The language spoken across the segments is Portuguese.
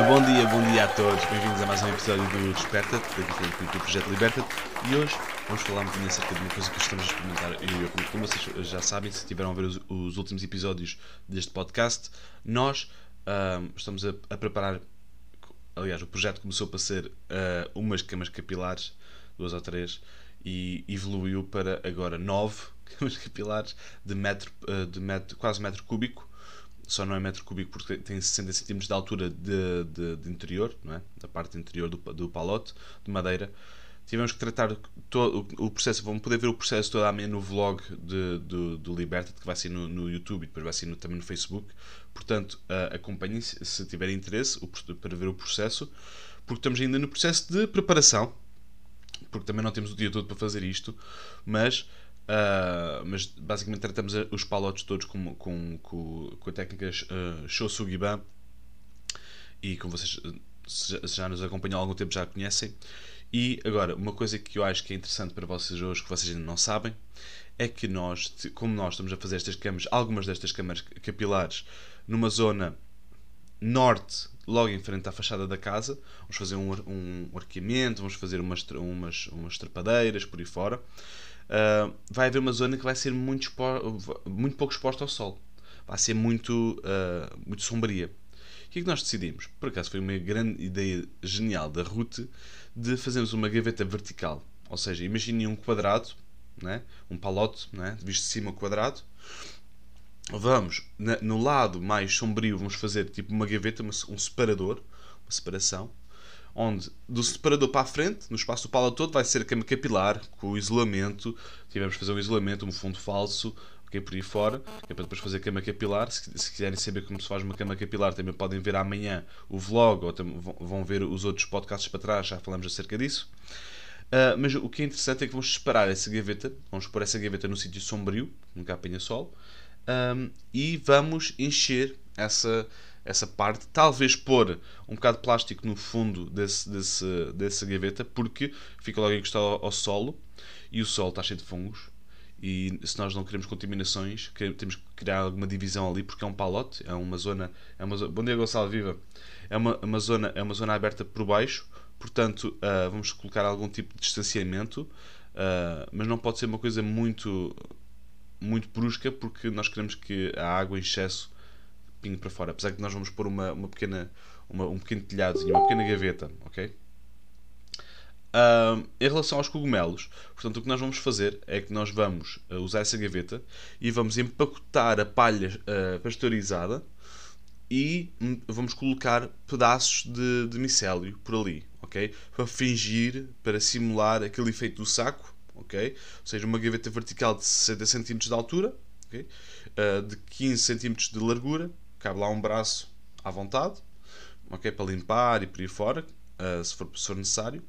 dia, bom dia, bom dia a todos. Bem-vindos a mais um episódio do Desperta-te, do Projeto Liberta-te. E hoje vamos falar um bocadinho acerca de uma coisa que estamos a experimentar. Eu, como vocês já sabem, se tiveram a ver os, os últimos episódios deste podcast, nós estamos a, a, preparar. Aliás, o projeto começou para ser uh, umas camas capilares, duas ou três, e evoluiu para agora nove camas capilares de, metro, uh, de metro, quase metro cúbico só não é metro cúbico porque tem 60 cm de altura de, de, de, interior, não é? da parte interior do, do palote de madeira. Tivemos que tratar todo o processo, vão poder ver o processo todo amanhã no vlog de, do, do Liberty, que vai ser no, no YouTube e depois vai ser no, também no Facebook. Portanto, uh, acompanhem se, se tiverem interesse o, para ver o processo, porque estamos ainda no processo de preparação, porque também não temos o dia todo para fazer isto, mas Uh, mas basicamente tratamos os palotes todos com, com, com, com a técnica uh, Shosugiban e como vocês já, já nos acompanham há algum tempo já conhecem. E agora, uma coisa que eu acho que é interessante para vocês hoje, que vocês ainda não sabem, é que nós, como nós estamos a fazer estas câmaras, algumas destas câmaras capilares, numa zona norte, logo em frente à fachada da casa, vamos fazer um, um arqueamento, vamos fazer umas, umas, umas trepadeiras por aí fora uh, vai haver uma zona que vai ser muito, expo muito pouco exposta ao sol. Vai ser muito, uh, muito sombria. O que é que nós decidimos? Por acaso foi uma grande ideia genial da Ruth de fazermos uma gaveta vertical. Ou seja, imaginem um quadrado, né? um palote, né? visto de cima quadrado. Vamos, no lado mais sombrio, vamos fazer tipo uma gaveta, um separador, uma separação onde do separador para a frente, no espaço do pala todo, vai ser a cama capilar, com o isolamento. Tivemos que fazer um isolamento, um fundo falso, ok, por aí fora, que é para depois fazer cama capilar. Se, se, quiserem saber como se faz uma cama capilar, também podem ver amanhã o vlog, ou vão ver os outros podcasts para trás, já falamos acerca disso. Uh, mas o que é interessante é que vamos separar essa gaveta, vamos pôr essa gaveta no sítio sombrio, nunca apanha sol, um, ah, e vamos encher essa essa parte, talvez pôr um bocado de plástico no fundo desse, desse, dessa gaveta, porque fica logo encostado ao, ao solo e o solo está cheio de fungos. E se nós não queremos contaminações, temos que criar alguma divisão ali, porque é um palote, é uma zona. É uma bom dia, Gonçalo, viva! É uma, uma, zona, é uma zona aberta por baixo, portanto, uh, vamos colocar algum tipo de distanciamento, uh, mas não pode ser uma coisa muito, muito brusca, porque nós queremos que a água em excesso pingue para fora. Apesar que nós vamos pôr uma, uma pequena, uma, um pequeno telhadozinho, uma pequena gaveta, ok? Uh, em relação aos cogumelos, portanto, o que nós vamos fazer é que nós vamos uh, usar essa gaveta e vamos empacotar a palha uh, pasteurizada e vamos colocar pedaços de, de micélio por ali, ok? Para fingir, para simular aquele efeito do saco, ok? Ou seja, uma gaveta vertical de 60 cm de altura, okay? de 15 cm de largura cabe lá um braço à vontade, ok? Para limpar e por aí fora, uh, se, for, se for necessário.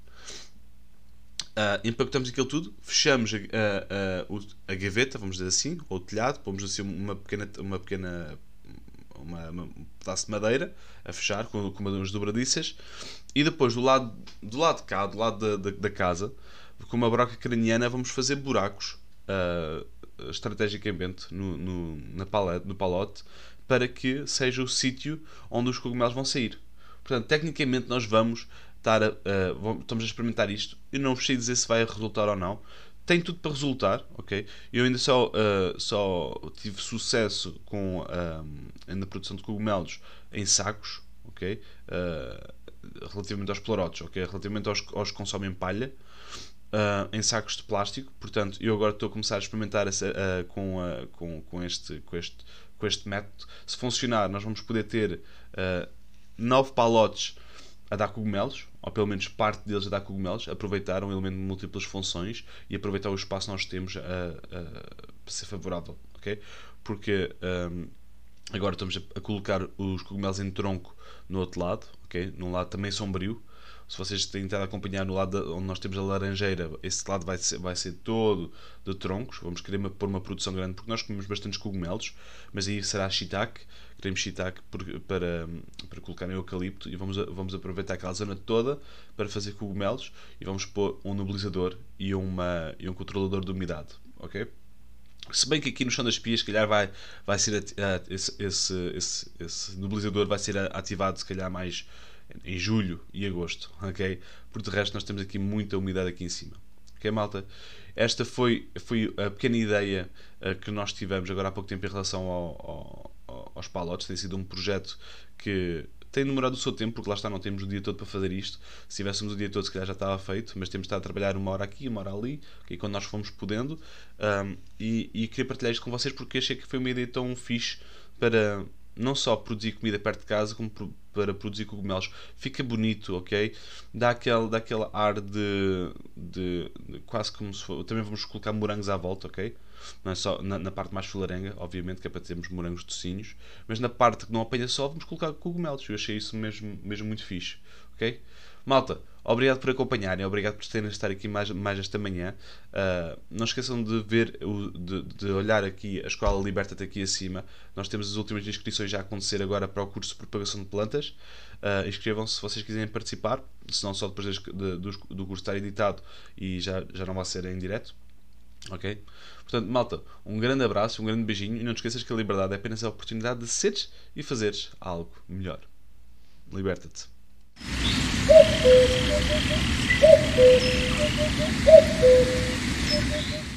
Uh, empacotamos aquilo tudo, fechamos a, a, a, gaveta, vamos dizer assim, ou o telhado, pomos assim uma pequena, uma pequena uma, uma, um pedaço de madeira a fechar com, com umas dobradiças e depois do lado, do lado de cá, do lado da, da, da casa, com uma broca craniana, vamos fazer buracos uh, estrategicamente no, no, na palete, no palote para que seja o sítio onde os cogumelos vão sair. Portanto, tecnicamente nós vamos estar a, uh, estamos a experimentar isto. Eu não sei dizer se vai resultar ou não. Tem tudo para resultar, ok? Eu ainda só, uh, só tive sucesso com uh, na produção de cogumelos em sacos, ok? Uh, relativamente aos plorotos, ok? Relativamente aos que consomem palha. Uh, em sacos de plástico. Portanto, eu agora estou a começar a experimentar essa, uh, com, uh, com, com, este, com, este, com este método. Se funcionar, nós vamos poder ter uh, nove palotes a dar cogumelos, ou pelo menos parte deles a dar cogumelos, aproveitar um elemento de múltiplas funções e aproveitar o espaço que nós temos para ser favorável, ok? Porque um, agora estamos a, colocar os cogumelos em tronco no outro lado, ok? Num lado também sombrio, se vocês a acompanhar no lado onde nós temos a laranjeira, esse lado vai ser, vai ser todo de troncos. Vamos querer uma, pôr uma produção grande porque nós comemos bastantes cogumelos, mas aí será shiitake. Queremos shiitake para, para colocar em eucalipto e vamos, vamos aproveitar aquela zona toda para fazer cogumelos e vamos pôr um nebulizador e, uma, e um controlador de umidade. Ok? Se bem que aqui no chão das pias, se calhar vai, vai ser esse, esse, esse, esse nebulizador vai ser ativado se calhar mais em julho e agosto, ok? Por de resto nós temos aqui muita umidade aqui em cima. Ok, malta? Esta foi, foi a pequena ideia uh, que nós tivemos agora há pouco tempo em relação ao, ao, aos palotes. Tem sido um projeto que tem demorado o seu tempo, porque lá está, não temos o dia todo para fazer isto. Se tivéssemos o dia todo, se calhar já estava feito, mas temos estado a trabalhar uma hora aqui, uma hora ali, okay, quando nós fomos podendo. Um, e, e queria partilhar isto com vocês porque achei que foi uma ideia tão fixe para não só produzir comida perto de casa, como para produzir cogumelos. Fica bonito, ok? Dá aquele, dá aquele ar de, de, de quase como se for. Também vamos colocar morangos à volta, ok? Não é só na, na, parte mais fularenga, obviamente, que é para termos morangos docinhos, mas na parte que não apanha sol, vamos colocar cogumelos. Eu achei isso mesmo, mesmo muito fixe. Ok? Malta, obrigado por acompanharem, obrigado por terem estar aqui mais, mais esta manhã. Uh, não esqueçam de ver, de, de, olhar aqui a Escola Liberta-te aqui acima. Nós temos as últimas inscrições já a acontecer agora para o curso de propagação de plantas. Uh, Inscrevam-se se vocês quiserem participar, se não só depois de, de, do, do curso estar editado e já, já não vai ser em direto. Ok? Portanto, malta, um grande abraço, um grande beijinho e não te esqueças que a liberdade é apenas a oportunidade de seres e fazeres algo melhor. Liberta-te.